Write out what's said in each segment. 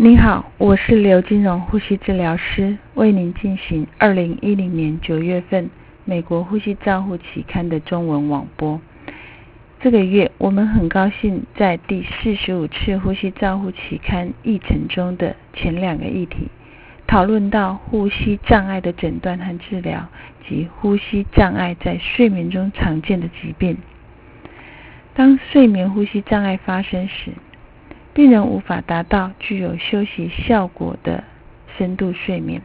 您好，我是刘金荣呼吸治疗师，为您进行二零一零年九月份美国呼吸照护期刊的中文网播。这个月，我们很高兴在第四十五次呼吸照护期刊议程中的前两个议题，讨论到呼吸障碍的诊断和治疗及呼吸障碍在睡眠中常见的疾病。当睡眠呼吸障碍发生时，病人无法达到具有休息效果的深度睡眠，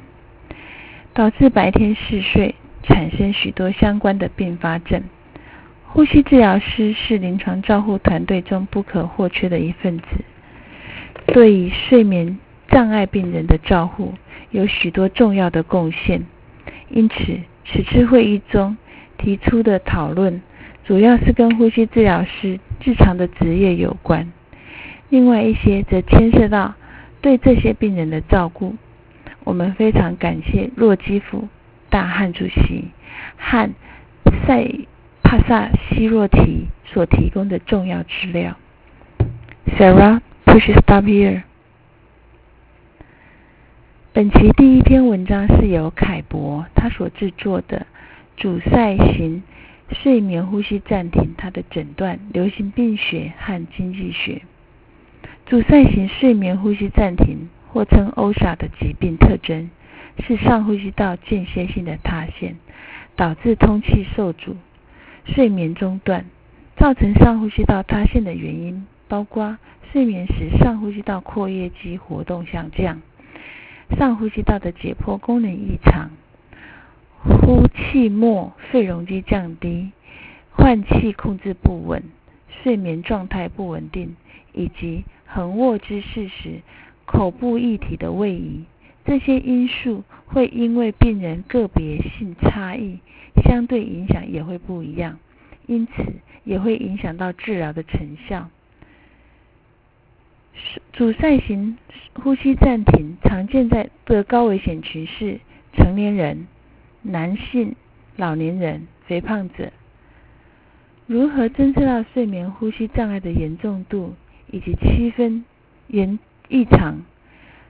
导致白天嗜睡，产生许多相关的并发症。呼吸治疗师是临床照护团队中不可或缺的一份子，对于睡眠障碍病人的照护有许多重要的贡献。因此，此次会议中提出的讨论，主要是跟呼吸治疗师日常的职业有关。另外一些则牵涉到对这些病人的照顾。我们非常感谢洛基夫大汉主席和塞帕萨西洛提所提供的重要资料。Sarah pushes stop here。本期第一篇文章是由凯博他所制作的阻塞型睡眠呼吸暂停，它的诊断、流行病学和经济学。阻塞型睡眠呼吸暂停，或称 OSA 的疾病特征是上呼吸道间歇性的塌陷，导致通气受阻、睡眠中断。造成上呼吸道塌陷的原因包括睡眠时上呼吸道括约肌活动下降、上呼吸道的解剖功能异常、呼气末肺容积降低、换气控制不稳、睡眠状态不稳定，以及横卧姿势时，口部液体的位移，这些因素会因为病人个别性差异，相对影响也会不一样，因此也会影响到治疗的成效。阻塞型呼吸暂停常见在的高危险群是成年人、男性、老年人、肥胖者。如何侦测到睡眠呼吸障碍的严重度？以及区分严异常，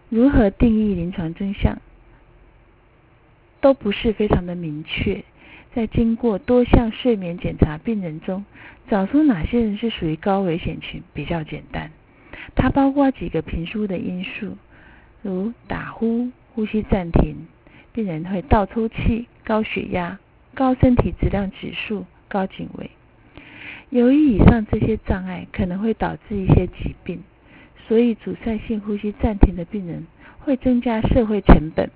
如何定义临床真相，都不是非常的明确。在经过多项睡眠检查病人中，找出哪些人是属于高危险群比较简单。它包括几个评估的因素，如打呼、呼吸暂停，病人会倒抽气、高血压、高身体质量指数、高颈围。由于以上这些障碍可能会导致一些疾病，所以阻塞性呼吸暂停的病人会增加社会成本，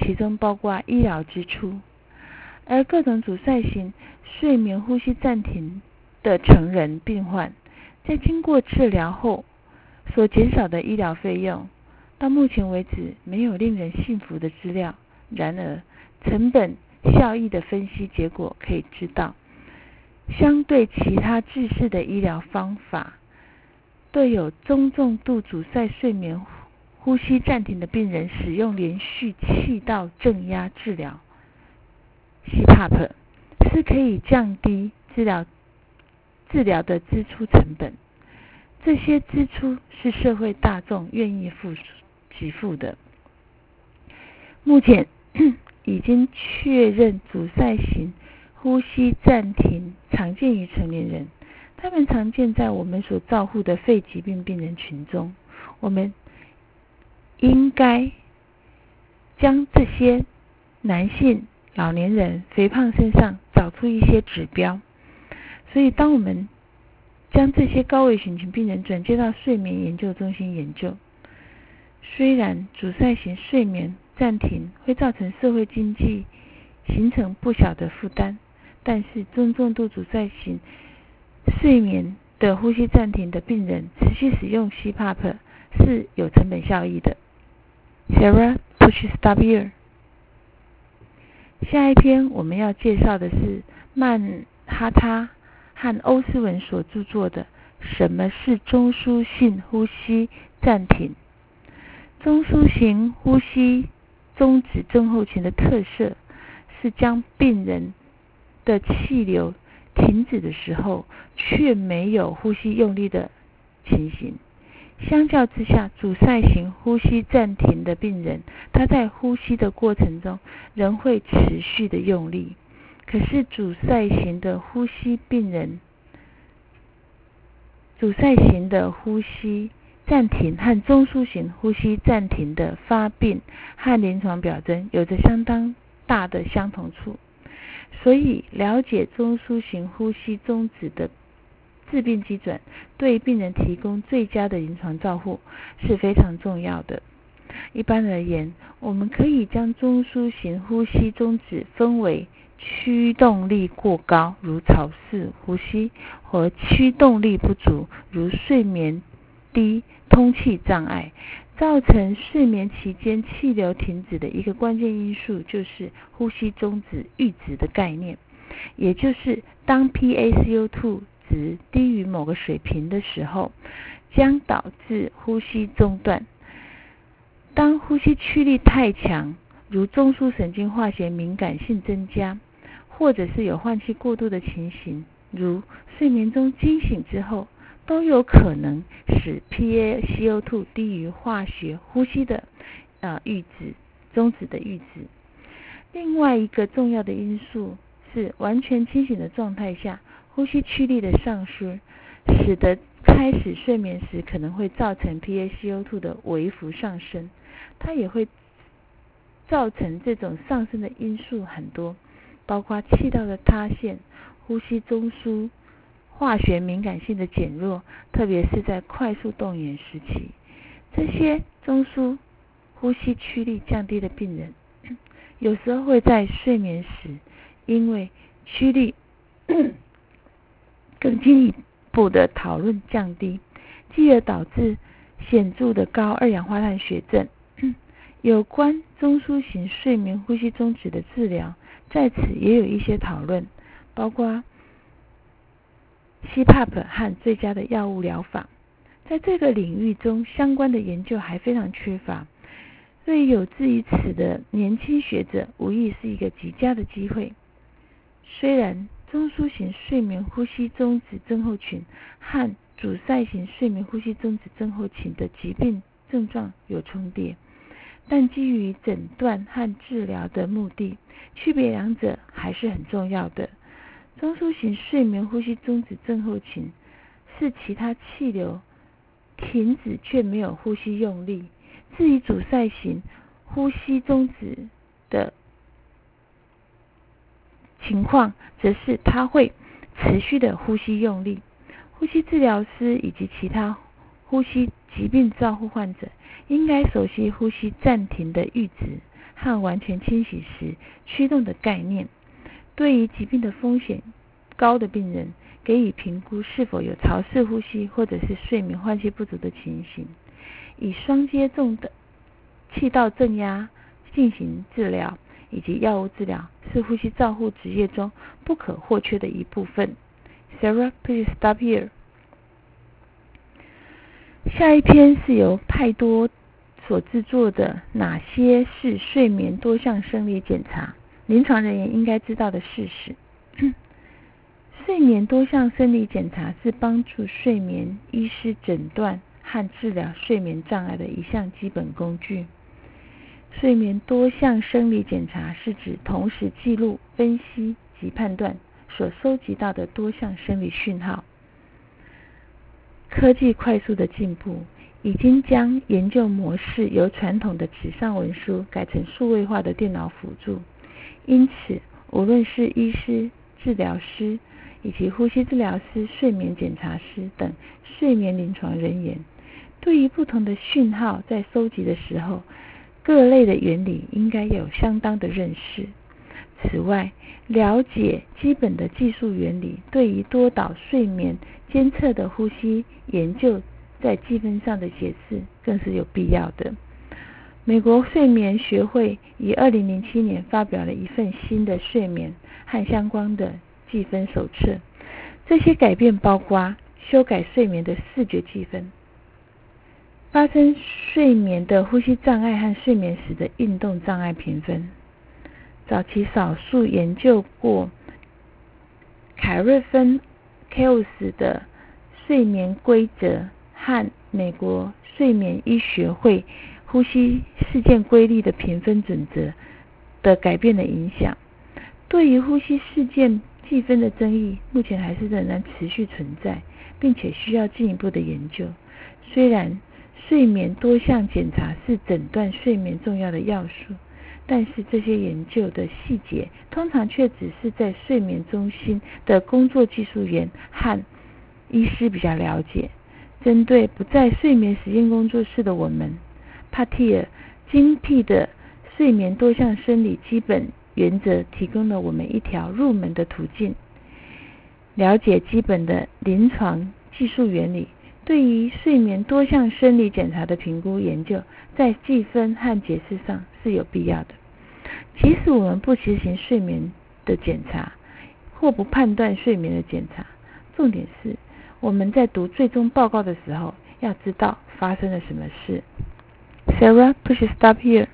其中包括医疗支出。而各种阻塞型睡眠呼吸暂停的成人病患，在经过治疗后所减少的医疗费用，到目前为止没有令人信服的资料。然而，成本效益的分析结果可以知道。相对其他治式的医疗方法，对有中重度阻塞睡眠呼吸暂停的病人使用连续气道正压治疗 （CPAP） 是可以降低治疗治疗的支出成本。这些支出是社会大众愿意付给付的。目前 已经确认阻塞型。呼吸暂停常见于成年人，他们常见在我们所照护的肺疾病病人群中。我们应该将这些男性、老年人、肥胖身上找出一些指标。所以，当我们将这些高危险群病人转接到睡眠研究中心研究，虽然阻塞型睡眠暂停会造成社会经济形成不小的负担。但是中重度阻塞型睡眠的呼吸暂停的病人持续使用 CPAP 是有成本效益的。Sarah push stop here。下一篇我们要介绍的是曼哈他和欧斯文所著作的《什么是中枢性呼吸暂停》。中枢型呼吸终止症候群的特色是将病人的气流停止的时候，却没有呼吸用力的情形，相较之下，阻塞型呼吸暂停的病人，他在呼吸的过程中仍会持续的用力。可是阻塞型的呼吸病人，阻塞型的呼吸暂停和中枢型呼吸暂停的发病和临床表征有着相当大的相同处。所以，了解中枢型呼吸中止的致病基准，对病人提供最佳的临床照护是非常重要的。一般而言，我们可以将中枢型呼吸中止分为驱动力过高，如潮式呼吸，和驱动力不足，如睡眠低、通气障碍。造成睡眠期间气流停止的一个关键因素，就是呼吸中止阈值的概念，也就是当 PaCO2 值低于某个水平的时候，将导致呼吸中断。当呼吸驱力太强，如中枢神经化学敏感性增加，或者是有换气过度的情形，如睡眠中惊醒之后。都有可能使 PaCO2 低于化学呼吸的呃阈值终止的阈值。另外一个重要的因素是完全清醒的状态下，呼吸驱力的丧失，使得开始睡眠时可能会造成 PaCO2 的微幅上升。它也会造成这种上升的因素很多，包括气道的塌陷、呼吸中枢。化学敏感性的减弱，特别是在快速动眼时期，这些中枢呼吸驱力降低的病人，有时候会在睡眠时，因为驱力 更进一步的讨论降低，继而导致显著的高二氧化碳血症。有关中枢型睡眠呼吸中止的治疗，在此也有一些讨论，包括。CPAP 和最佳的药物疗法，在这个领域中，相关的研究还非常缺乏。对于有志于此的年轻学者，无疑是一个极佳的机会。虽然中枢型睡眠呼吸中止症候群和阻塞型睡眠呼吸中止症候群的疾病症状有重叠，但基于诊断和治疗的目的，区别两者还是很重要的。中枢型睡眠呼吸中止症候群是其他气流停止却没有呼吸用力；至于阻塞型呼吸中止的情况，则是它会持续的呼吸用力。呼吸治疗师以及其他呼吸疾病照护患者应该熟悉呼吸暂停的阈值和完全清醒时驱动的概念。对于疾病的风险高的病人，给予评估是否有潮式呼吸或者是睡眠换气不足的情形，以双阶重的气道正压进行治疗，以及药物治疗是呼吸照护职业中不可或缺的一部分。Sarah, please stop here. 下一篇是由派多所制作的，哪些是睡眠多项生理检查？临床人员应该知道的事实：睡眠多项生理检查是帮助睡眠医师诊断和治疗睡眠障碍的一项基本工具。睡眠多项生理检查是指同时记录、分析及判断所收集到的多项生理讯号。科技快速的进步，已经将研究模式由传统的纸上文书改成数位化的电脑辅助。因此，无论是医师、治疗师以及呼吸治疗师、睡眠检查师等睡眠临床人员，对于不同的讯号在收集的时候，各类的原理应该有相当的认识。此外，了解基本的技术原理，对于多导睡眠监测的呼吸研究在积分上的解释，更是有必要的。美国睡眠学会于二零零七年发表了一份新的睡眠和相关的计分手册。这些改变包括修改睡眠的视觉计分、发生睡眠的呼吸障碍和睡眠时的运动障碍评分。早期少数研究过凯瑞芬 （Kells） 的睡眠规则和美国睡眠医学会呼吸事件规律的评分准则的改变的影响。对于呼吸事件计分的争议，目前还是仍然持续存在，并且需要进一步的研究。虽然睡眠多项检查是诊断睡眠重要的要素，但是这些研究的细节通常却只是在睡眠中心的工作技术员和医师比较了解。针对不在睡眠实验工作室的我们，帕蒂尔精辟的睡眠多项生理基本原则提供了我们一条入门的途径，了解基本的临床技术原理。对于睡眠多项生理检查的评估研究，在计分和解释上是有必要的。即使我们不执行睡眠的检查，或不判断睡眠的检查，重点是我们在读最终报告的时候，要知道发生了什么事。Sarah, push stop here。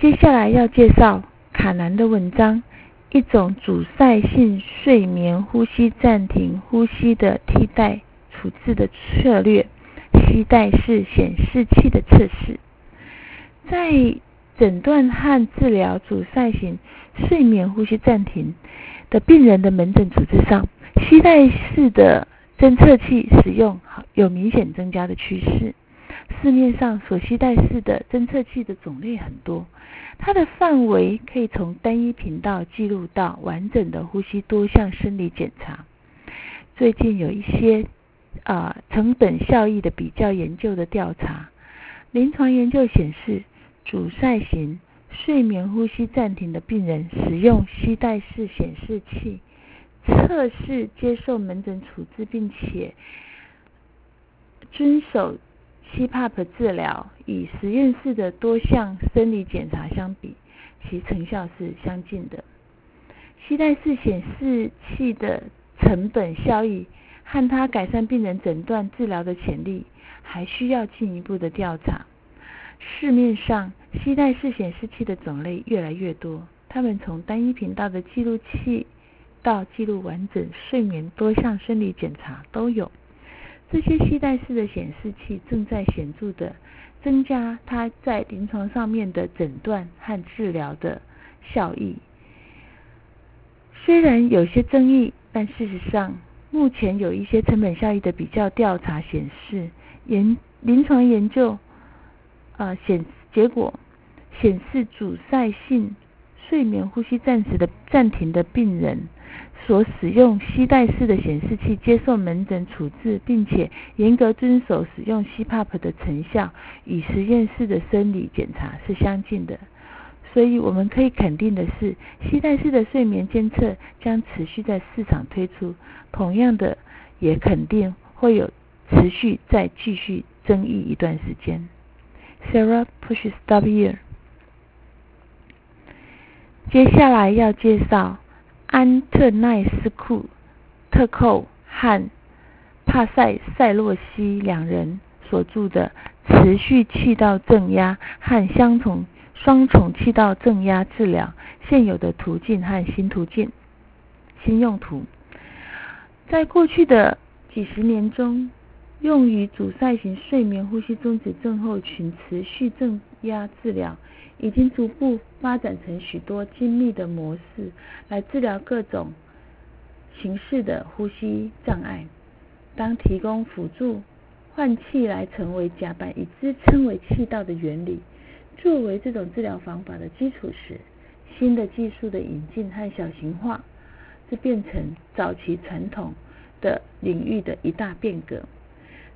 接下来要介绍卡南的文章。一种阻塞性睡眠呼吸暂停呼吸的替代处置的策略——吸带式显示器的测试。在诊断和治疗阻塞性睡眠呼吸暂停的病人的门诊处置上，吸带式的侦测器使用有明显增加的趋势。市面上所携带式的侦测器的种类很多，它的范围可以从单一频道记录到完整的呼吸多项生理检查。最近有一些啊成本效益的比较研究的调查，临床研究显示，阻塞型睡眠呼吸暂停的病人使用吸带式显示器测试接受门诊处置，并且遵守。CPAP 治疗与实验室的多项生理检查相比，其成效是相近的。吸带式显示器的成本效益和它改善病人诊断治疗的潜力，还需要进一步的调查。市面上吸带式显示器的种类越来越多，它们从单一频道的记录器到记录完整睡眠多项生理检查都有。这些吸带式的显示器正在显著的增加它在临床上面的诊断和治疗的效益。虽然有些争议，但事实上，目前有一些成本效益的比较调查显示，研临床研究啊显结果显示，阻塞性睡眠呼吸暂时的暂停的病人。所使用吸带式的显示器接受门诊处置，并且严格遵守使用 CPAP 的成效与实验室的生理检查是相近的。所以我们可以肯定的是，吸带式的睡眠监测将持续在市场推出。同样的，也肯定会有持续再继续争议一段时间。Sarah push stop here。接下来要介绍。安特奈斯库特寇和帕塞塞洛西两人所著的《持续气道正压和相重双重气道正压治疗现有的途径和新途径新用途》。在过去的几十年中，用于阻塞型睡眠呼吸中止症候群持续正压治疗。已经逐步发展成许多精密的模式，来治疗各种形式的呼吸障碍。当提供辅助换气来成为甲板以支撑为气道的原理，作为这种治疗方法的基础时，新的技术的引进和小型化，这变成早期传统的领域的一大变革。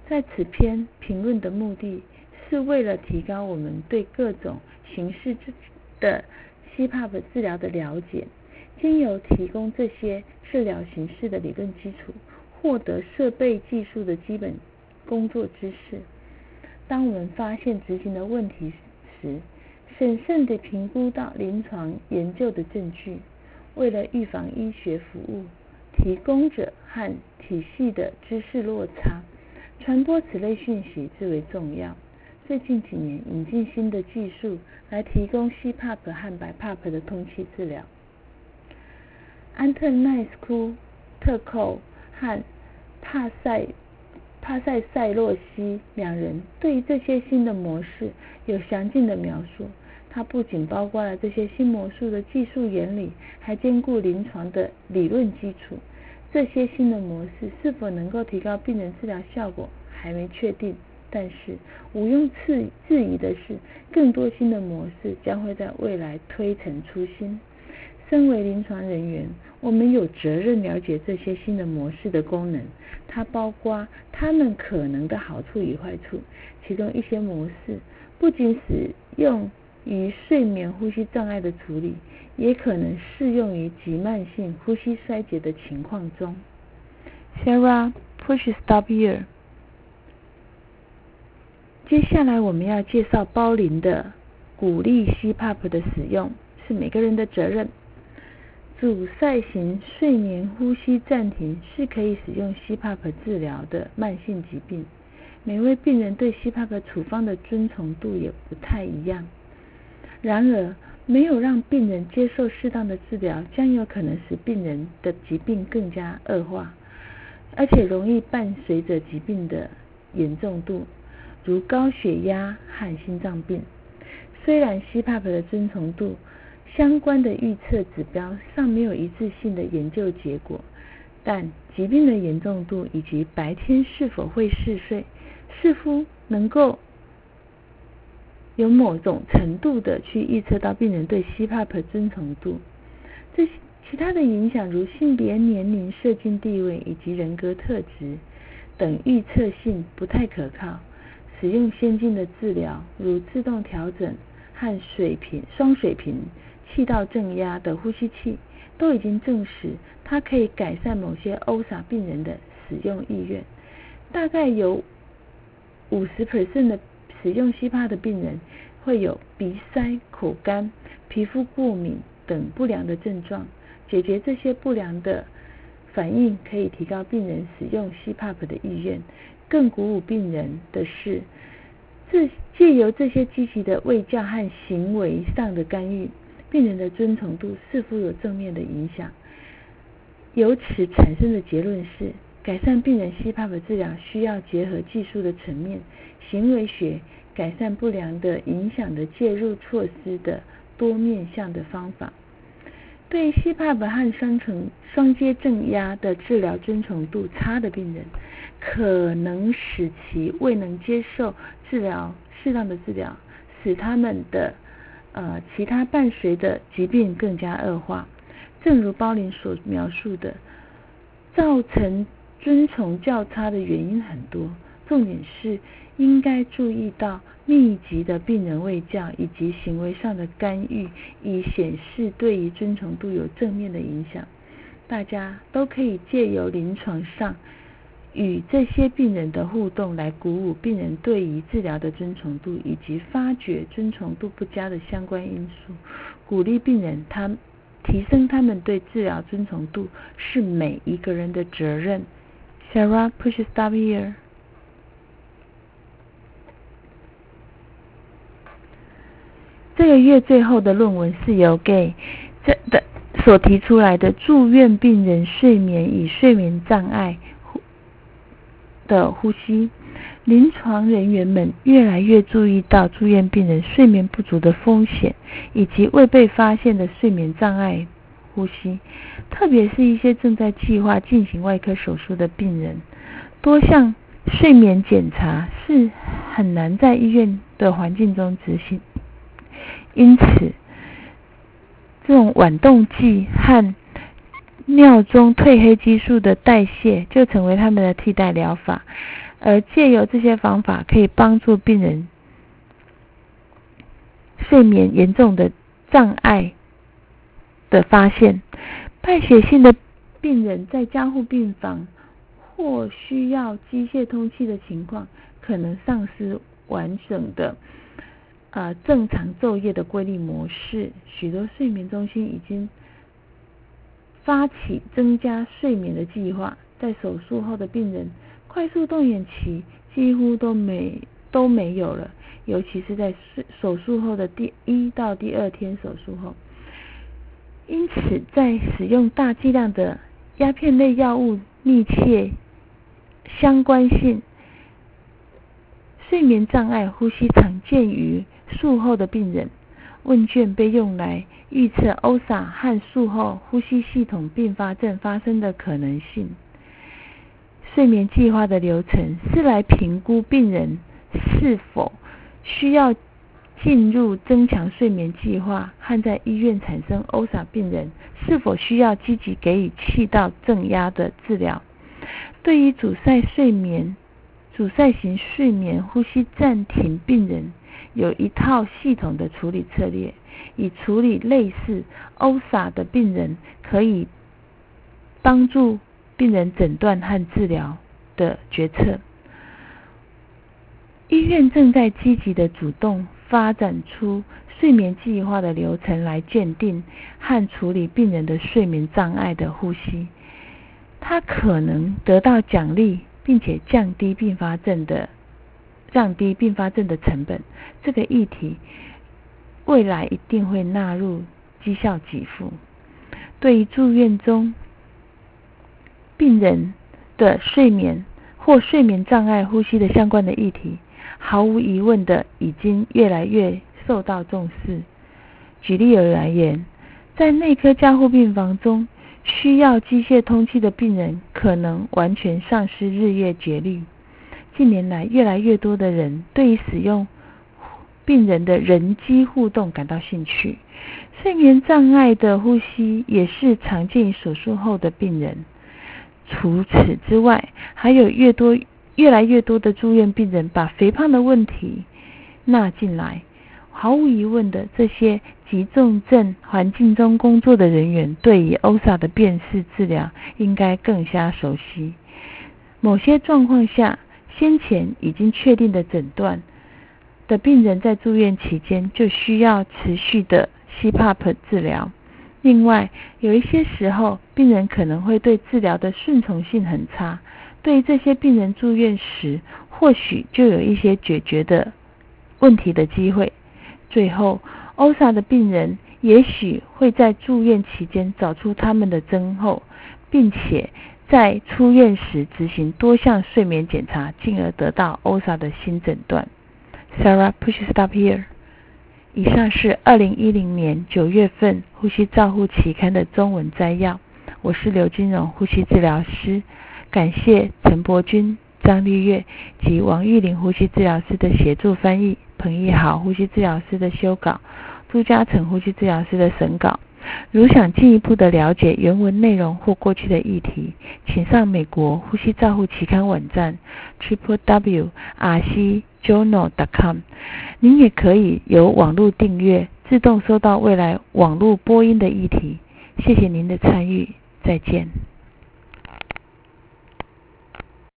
在此篇评论的目的。是为了提高我们对各种形式的 CPAP 治疗的了解，经由提供这些治疗形式的理论基础，获得设备技术的基本工作知识。当我们发现执行的问题时，审慎地评估到临床研究的证据，为了预防医学服务提供者和体系的知识落差，传播此类讯息至为重要。最近几年引进新的技术来提供 CPAP 和 BiPAP 的通气治疗。安特奈斯库特寇和帕塞帕塞塞洛西两人对于这些新的模式有详尽的描述。它不仅包括了这些新魔术的技术原理，还兼顾临床的理论基础。这些新的模式是否能够提高病人治疗效果，还没确定。但是毋庸置置疑的是，更多新的模式将会在未来推陈出新。身为临床人员，我们有责任了解这些新的模式的功能，它包括它们可能的好处与坏处。其中一些模式不仅使用。与睡眠呼吸障碍的处理，也可能适用于急慢性呼吸衰竭的情况中。Sarah, push stop here。接下来我们要介绍包林的鼓励 CPAP 的使用，是每个人的责任。阻塞型睡眠呼吸暂停是可以使用 CPAP 治疗的慢性疾病。每位病人对 CPAP 处方的遵从度也不太一样。然而，没有让病人接受适当的治疗，将有可能使病人的疾病更加恶化，而且容易伴随着疾病的严重度，如高血压和心脏病。虽然 CPAP 的遵从度相关的预测指标尚没有一致性的研究结果，但疾病的严重度以及白天是否会嗜睡，似乎能够。有某种程度的去预测到病人对 CPAP 遵从度，这些其他的影响如性别、年龄、社经地位以及人格特质等预测性不太可靠。使用先进的治疗，如自动调整和水平双水平气道正压的呼吸器，都已经证实它可以改善某些 OSA 病人的使用意愿。大概有五十 percent 的。使用西帕的病人会有鼻塞、口干、皮肤过敏等不良的症状。解决这些不良的反应，可以提高病人使用 CPAP 的意愿。更鼓舞病人的是，这借由这些积极的卫教和行为上的干预，病人的遵从度似乎有正面的影响。由此产生的结论是，改善病人 CPAP 治疗需要结合技术的层面、行为学。改善不良的影响的介入措施的多面向的方法，对 CPAP 和双层双阶正压的治疗遵从度差的病人，可能使其未能接受治疗适当的治疗，使他们的呃其他伴随的疾病更加恶化。正如包林所描述的，造成遵从较差的原因很多，重点是。应该注意到密集的病人卫教以及行为上的干预，以显示对于遵从度有正面的影响。大家都可以借由临床上与这些病人的互动，来鼓舞病人对于治疗的遵从度，以及发掘遵从度不佳的相关因素，鼓励病人他提升他们对治疗遵从度，是每一个人的责任。Sarah, push stop here. 这个月最后的论文是由 Gay 这的所提出来的住院病人睡眠与睡眠障碍的呼吸，临床人员们越来越注意到住院病人睡眠不足的风险，以及未被发现的睡眠障碍呼吸，特别是一些正在计划进行外科手术的病人，多项睡眠检查是很难在医院的环境中执行。因此，这种晚动剂和尿中褪黑激素的代谢就成为他们的替代疗法，而借由这些方法可以帮助病人睡眠严重的障碍的发现。败血性的病人在加护病房或需要机械通气的情况，可能丧失完整的。呃，正常昼夜的规律模式，许多睡眠中心已经发起增加睡眠的计划。在手术后的病人，快速动眼期几乎都没都没有了，尤其是在手术后的第一到第二天手术后。因此，在使用大剂量的鸦片类药物密切相关性睡眠障碍呼吸常见于术后的病人。问卷被用来预测 OSA 和术后呼吸系统并发症发生的可能性。睡眠计划的流程是来评估病人是否需要进入增强睡眠计划，和在医院产生 OSA 病人是否需要积极给予气道正压的治疗。对于阻塞睡眠、阻塞型睡眠呼吸暂停病人。有一套系统的处理策略，以处理类似 OSA 的病人，可以帮助病人诊断和治疗的决策。医院正在积极的主动发展出睡眠计划的流程，来鉴定和处理病人的睡眠障碍的呼吸。它可能得到奖励，并且降低并发症的。降低并发症的成本，这个议题未来一定会纳入绩效给付。对于住院中病人的睡眠或睡眠障碍呼吸的相关的议题，毫无疑问的已经越来越受到重视。举例而言，在内科加护病房中，需要机械通气的病人可能完全丧失日夜节律。近年来，越来越多的人对于使用病人的人机互动感到兴趣。睡眠障碍的呼吸也是常见于手术后的病人。除此之外，还有越多、越来越多的住院病人把肥胖的问题纳进来。毫无疑问的，这些急重症环境中工作的人员对于 OSA 的辨识治疗应该更加熟悉。某些状况下，先前已经确定的诊断的病人，在住院期间就需要持续的 CPAP 治疗。另外，有一些时候，病人可能会对治疗的顺从性很差。对于这些病人住院时，或许就有一些解决的问题的机会。最后，OSA 的病人也许会在住院期间找出他们的症候，并且。在出院时执行多项睡眠检查，进而得到 OSA 的新诊断。Sarah, push stop here。以上是二零一零年九月份《呼吸照护期刊》的中文摘要。我是刘金荣，呼吸治疗师。感谢陈伯君、张丽月及王玉玲呼吸治疗师的协助翻译，彭义豪呼吸治疗师的修稿，朱嘉诚呼吸治疗师的审稿。如想进一步的了解原文内容或过去的议题，请上美国呼吸照护期刊网站 triple w r c journal dot com。您也可以由网络订阅，自动收到未来网络播音的议题。谢谢您的参与，再见。